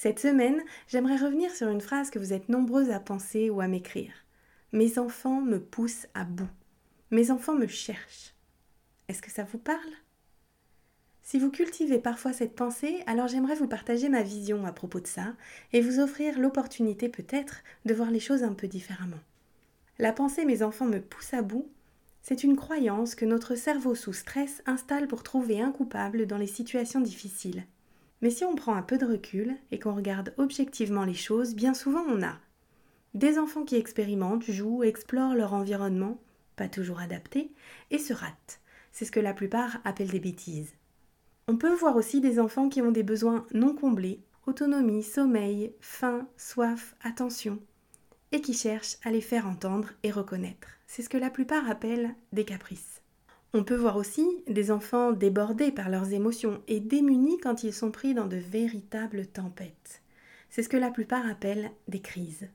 Cette semaine, j'aimerais revenir sur une phrase que vous êtes nombreuses à penser ou à m'écrire. Mes enfants me poussent à bout. Mes enfants me cherchent. Est-ce que ça vous parle? Si vous cultivez parfois cette pensée, alors j'aimerais vous partager ma vision à propos de ça et vous offrir l'opportunité peut-être de voir les choses un peu différemment. La pensée mes enfants me poussent à bout, c'est une croyance que notre cerveau sous stress installe pour trouver un coupable dans les situations difficiles. Mais si on prend un peu de recul et qu'on regarde objectivement les choses, bien souvent on a des enfants qui expérimentent, jouent, explorent leur environnement, pas toujours adapté, et se ratent. C'est ce que la plupart appellent des bêtises. On peut voir aussi des enfants qui ont des besoins non comblés, autonomie, sommeil, faim, soif, attention, et qui cherchent à les faire entendre et reconnaître. C'est ce que la plupart appellent des caprices. On peut voir aussi des enfants débordés par leurs émotions et démunis quand ils sont pris dans de véritables tempêtes. C'est ce que la plupart appellent des crises.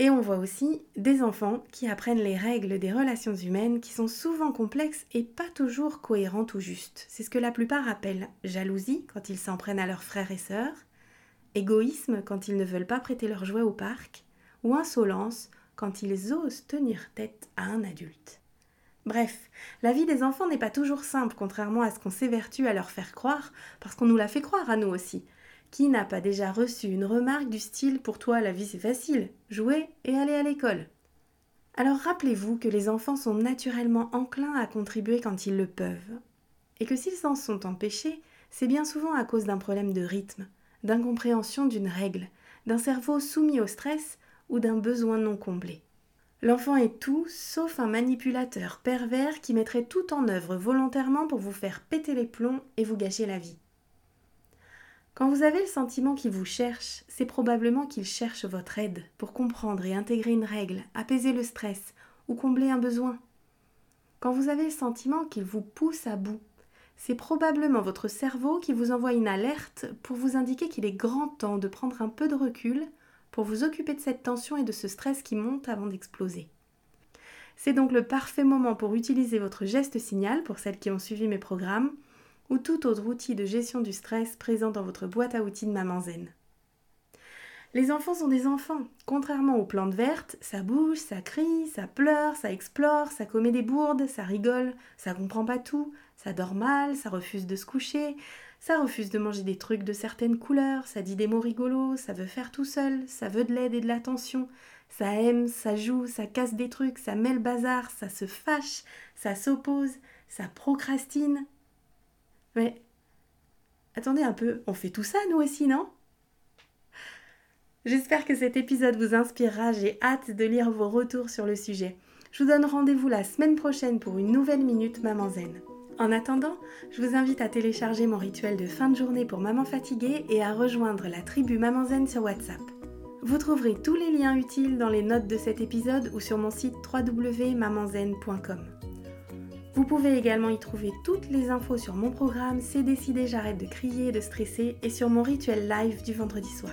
Et on voit aussi des enfants qui apprennent les règles des relations humaines qui sont souvent complexes et pas toujours cohérentes ou justes. C'est ce que la plupart appellent jalousie quand ils s'en prennent à leurs frères et sœurs, égoïsme quand ils ne veulent pas prêter leurs jouets au parc, ou insolence quand ils osent tenir tête à un adulte. Bref, la vie des enfants n'est pas toujours simple, contrairement à ce qu'on s'évertue à leur faire croire, parce qu'on nous l'a fait croire à nous aussi. Qui n'a pas déjà reçu une remarque du style Pour toi, la vie c'est facile, jouer et aller à l'école? Alors rappelez-vous que les enfants sont naturellement enclins à contribuer quand ils le peuvent, et que s'ils s'en sont empêchés, c'est bien souvent à cause d'un problème de rythme, d'incompréhension d'une règle, d'un cerveau soumis au stress ou d'un besoin non comblé. L'enfant est tout sauf un manipulateur pervers qui mettrait tout en œuvre volontairement pour vous faire péter les plombs et vous gâcher la vie. Quand vous avez le sentiment qu'il vous cherche, c'est probablement qu'il cherche votre aide pour comprendre et intégrer une règle, apaiser le stress ou combler un besoin. Quand vous avez le sentiment qu'il vous pousse à bout, c'est probablement votre cerveau qui vous envoie une alerte pour vous indiquer qu'il est grand temps de prendre un peu de recul pour vous occuper de cette tension et de ce stress qui monte avant d'exploser. C'est donc le parfait moment pour utiliser votre geste signal pour celles qui ont suivi mes programmes ou tout autre outil de gestion du stress présent dans votre boîte à outils de Maman Zen. Les enfants sont des enfants. Contrairement aux plantes vertes, ça bouge, ça crie, ça pleure, ça explore, ça commet des bourdes, ça rigole, ça comprend pas tout, ça dort mal, ça refuse de se coucher, ça refuse de manger des trucs de certaines couleurs, ça dit des mots rigolos, ça veut faire tout seul, ça veut de l'aide et de l'attention, ça aime, ça joue, ça casse des trucs, ça met le bazar, ça se fâche, ça s'oppose, ça procrastine. Mais attendez un peu, on fait tout ça nous aussi, non? J'espère que cet épisode vous inspirera, j'ai hâte de lire vos retours sur le sujet. Je vous donne rendez-vous la semaine prochaine pour une nouvelle Minute Maman Zen. En attendant, je vous invite à télécharger mon rituel de fin de journée pour maman fatiguée et à rejoindre la tribu Maman Zen sur WhatsApp. Vous trouverez tous les liens utiles dans les notes de cet épisode ou sur mon site www.mamanzen.com. Vous pouvez également y trouver toutes les infos sur mon programme C'est décidé, j'arrête de crier et de stresser et sur mon rituel live du vendredi soir.